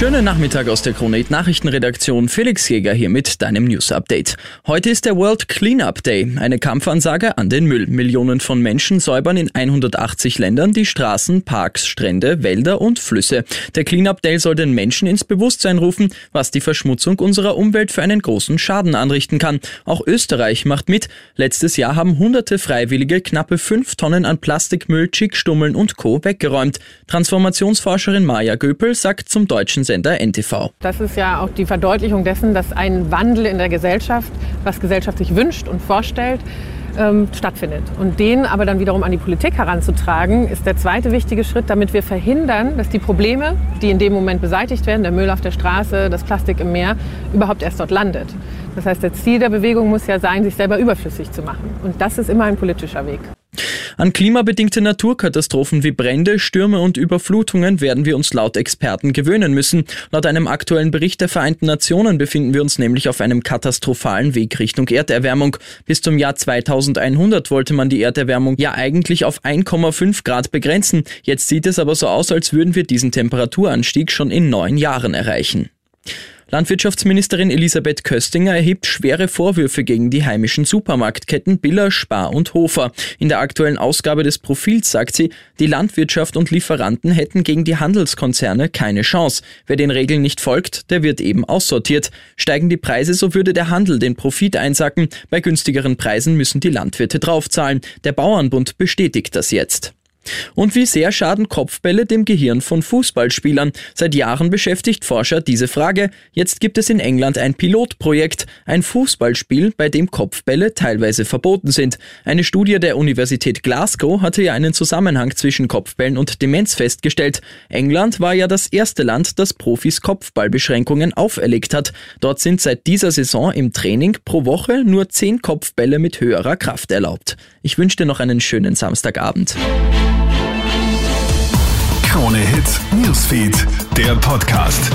Schönen Nachmittag aus der Kronit Nachrichtenredaktion. Felix Jäger hier mit deinem News Update. Heute ist der World Cleanup Day, eine Kampfansage an den Müll. Millionen von Menschen säubern in 180 Ländern die Straßen, Parks, Strände, Wälder und Flüsse. Der Cleanup Day soll den Menschen ins Bewusstsein rufen, was die Verschmutzung unserer Umwelt für einen großen Schaden anrichten kann. Auch Österreich macht mit. Letztes Jahr haben hunderte Freiwillige knappe fünf Tonnen an Plastikmüll, Chickstummeln und Co. weggeräumt. Transformationsforscherin Maja Göpel sagt zum deutschen Sender NTV. Das ist ja auch die Verdeutlichung dessen, dass ein Wandel in der Gesellschaft, was Gesellschaft sich wünscht und vorstellt, ähm, stattfindet. Und den aber dann wiederum an die Politik heranzutragen, ist der zweite wichtige Schritt, damit wir verhindern, dass die Probleme, die in dem Moment beseitigt werden, der Müll auf der Straße, das Plastik im Meer, überhaupt erst dort landet. Das heißt, das Ziel der Bewegung muss ja sein, sich selber überflüssig zu machen. Und das ist immer ein politischer Weg. An klimabedingte Naturkatastrophen wie Brände, Stürme und Überflutungen werden wir uns laut Experten gewöhnen müssen. Laut einem aktuellen Bericht der Vereinten Nationen befinden wir uns nämlich auf einem katastrophalen Weg Richtung Erderwärmung. Bis zum Jahr 2100 wollte man die Erderwärmung ja eigentlich auf 1,5 Grad begrenzen. Jetzt sieht es aber so aus, als würden wir diesen Temperaturanstieg schon in neun Jahren erreichen. Landwirtschaftsministerin Elisabeth Köstinger erhebt schwere Vorwürfe gegen die heimischen Supermarktketten Biller, Spar und Hofer. In der aktuellen Ausgabe des Profils sagt sie, die Landwirtschaft und Lieferanten hätten gegen die Handelskonzerne keine Chance. Wer den Regeln nicht folgt, der wird eben aussortiert. Steigen die Preise, so würde der Handel den Profit einsacken. Bei günstigeren Preisen müssen die Landwirte draufzahlen. Der Bauernbund bestätigt das jetzt. Und wie sehr schaden Kopfbälle dem Gehirn von Fußballspielern? Seit Jahren beschäftigt Forscher diese Frage. Jetzt gibt es in England ein Pilotprojekt, ein Fußballspiel, bei dem Kopfbälle teilweise verboten sind. Eine Studie der Universität Glasgow hatte ja einen Zusammenhang zwischen Kopfbällen und Demenz festgestellt. England war ja das erste Land, das Profis Kopfballbeschränkungen auferlegt hat. Dort sind seit dieser Saison im Training pro Woche nur zehn Kopfbälle mit höherer Kraft erlaubt. Ich wünsche dir noch einen schönen Samstagabend. Krone Hits, Newsfeed, der Podcast.